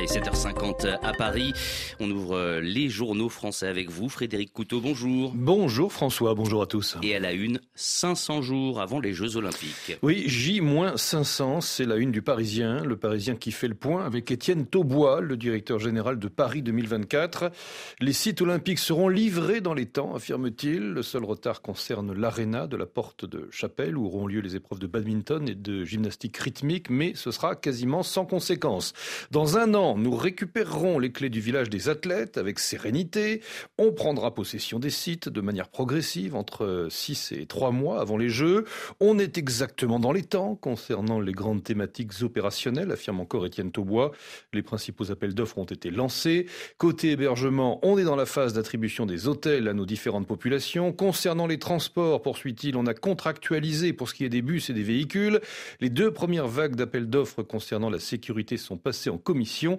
Allez, 7h50 à Paris. On ouvre les journaux français avec vous. Frédéric Couteau, bonjour. Bonjour François, bonjour à tous. Et à la une, 500 jours avant les Jeux Olympiques. Oui, J-500, c'est la une du Parisien. Le Parisien qui fait le point avec Étienne Taubois, le directeur général de Paris 2024. Les sites olympiques seront livrés dans les temps, affirme-t-il. Le seul retard concerne l'aréna de la porte de Chapelle où auront lieu les épreuves de badminton et de gymnastique rythmique, mais ce sera quasiment sans conséquence. Dans un an, nous récupérerons les clés du village des athlètes avec sérénité. On prendra possession des sites de manière progressive entre 6 et 3 mois avant les Jeux. On est exactement dans les temps concernant les grandes thématiques opérationnelles, affirme encore Étienne Taubois. Les principaux appels d'offres ont été lancés. Côté hébergement, on est dans la phase d'attribution des hôtels à nos différentes populations. Concernant les transports, poursuit-il, on a contractualisé pour ce qui est des bus et des véhicules. Les deux premières vagues d'appels d'offres concernant la sécurité sont passées en commission.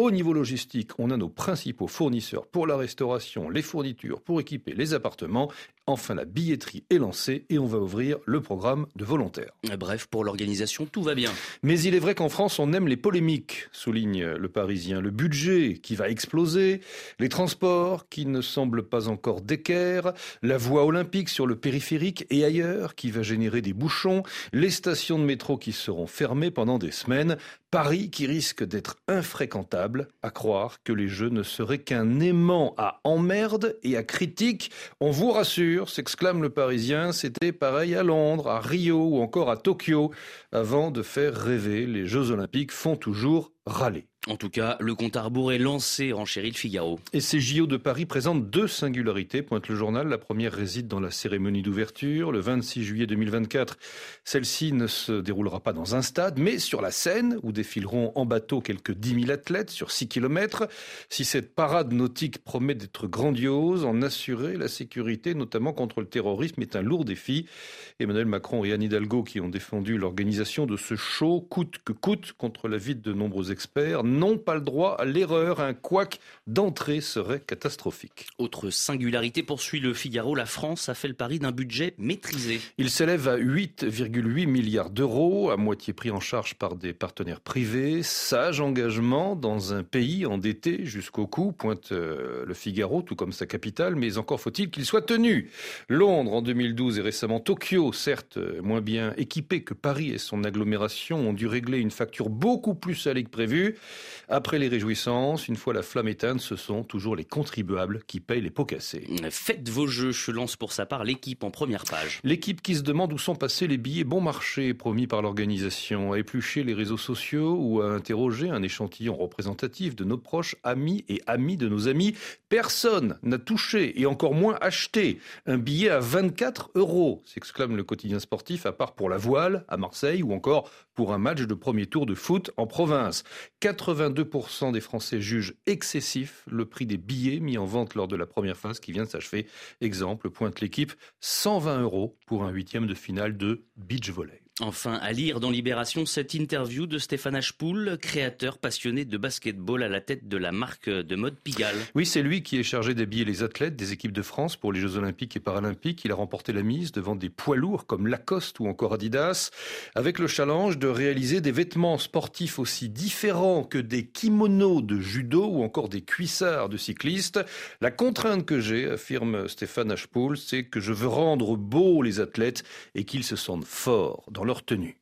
Au niveau logistique, on a nos principaux fournisseurs pour la restauration, les fournitures pour équiper les appartements. Enfin, la billetterie est lancée et on va ouvrir le programme de volontaires. Bref, pour l'organisation, tout va bien. Mais il est vrai qu'en France, on aime les polémiques, souligne le Parisien. Le budget qui va exploser, les transports qui ne semblent pas encore d'équerre, la voie olympique sur le périphérique et ailleurs qui va générer des bouchons, les stations de métro qui seront fermées pendant des semaines. Paris qui risque d'être infréquentable, à croire que les Jeux ne seraient qu'un aimant à emmerde et à critique. On vous rassure, s'exclame le Parisien, c'était pareil à Londres, à Rio ou encore à Tokyo. Avant de faire rêver, les Jeux Olympiques font toujours râler. En tout cas, le compte à rebours est lancé, renchérit le Figaro. Et ces JO de Paris présentent deux singularités, pointe le journal. La première réside dans la cérémonie d'ouverture. Le 26 juillet 2024, celle-ci ne se déroulera pas dans un stade, mais sur la Seine, où défileront en bateau quelques 10 000 athlètes sur 6 km. Si cette parade nautique promet d'être grandiose, en assurer la sécurité, notamment contre le terrorisme, est un lourd défi. Emmanuel Macron et Anne Hidalgo, qui ont défendu l'organisation de ce show, coûte que coûte, contre l'avis de nombreux experts, n'ont pas le droit à l'erreur. Un couac d'entrée serait catastrophique. Autre singularité, poursuit le Figaro, la France a fait le pari d'un budget maîtrisé. Il s'élève à 8,8 milliards d'euros, à moitié pris en charge par des partenaires privés. Sage engagement dans un pays endetté jusqu'au cou, pointe euh, le Figaro, tout comme sa capitale, mais encore faut-il qu'il soit tenu. Londres en 2012 et récemment Tokyo, certes moins bien équipés que Paris et son agglomération, ont dû régler une facture beaucoup plus salée que prévu. Après les réjouissances, une fois la flamme éteinte, ce sont toujours les contribuables qui payent les pots cassés. Faites vos jeux, je lance pour sa part l'équipe en première page. L'équipe qui se demande où sont passés les billets bon marché promis par l'organisation, à éplucher les réseaux sociaux ou à interroger un échantillon représentatif de nos proches, amis et amis de nos amis. Personne n'a touché et encore moins acheté un billet à 24 euros, s'exclame le quotidien sportif, à part pour la voile à Marseille ou encore pour un match de premier tour de foot en province. 82% des Français jugent excessif le prix des billets mis en vente lors de la première phase qui vient de s'achever. Exemple, pointe l'équipe, 120 euros pour un huitième de finale de beach volley. Enfin, à lire dans Libération cette interview de Stéphane Ashpool, créateur passionné de basketball à la tête de la marque de mode Pigalle. Oui, c'est lui qui est chargé d'habiller les athlètes des équipes de France pour les Jeux Olympiques et Paralympiques. Il a remporté la mise devant des poids lourds comme Lacoste ou encore Adidas, avec le challenge de réaliser des vêtements sportifs aussi différents que des kimonos de judo ou encore des cuissards de cyclistes. La contrainte que j'ai, affirme Stéphane Ashpool, c'est que je veux rendre beaux les athlètes et qu'ils se sentent forts dans leur tenue.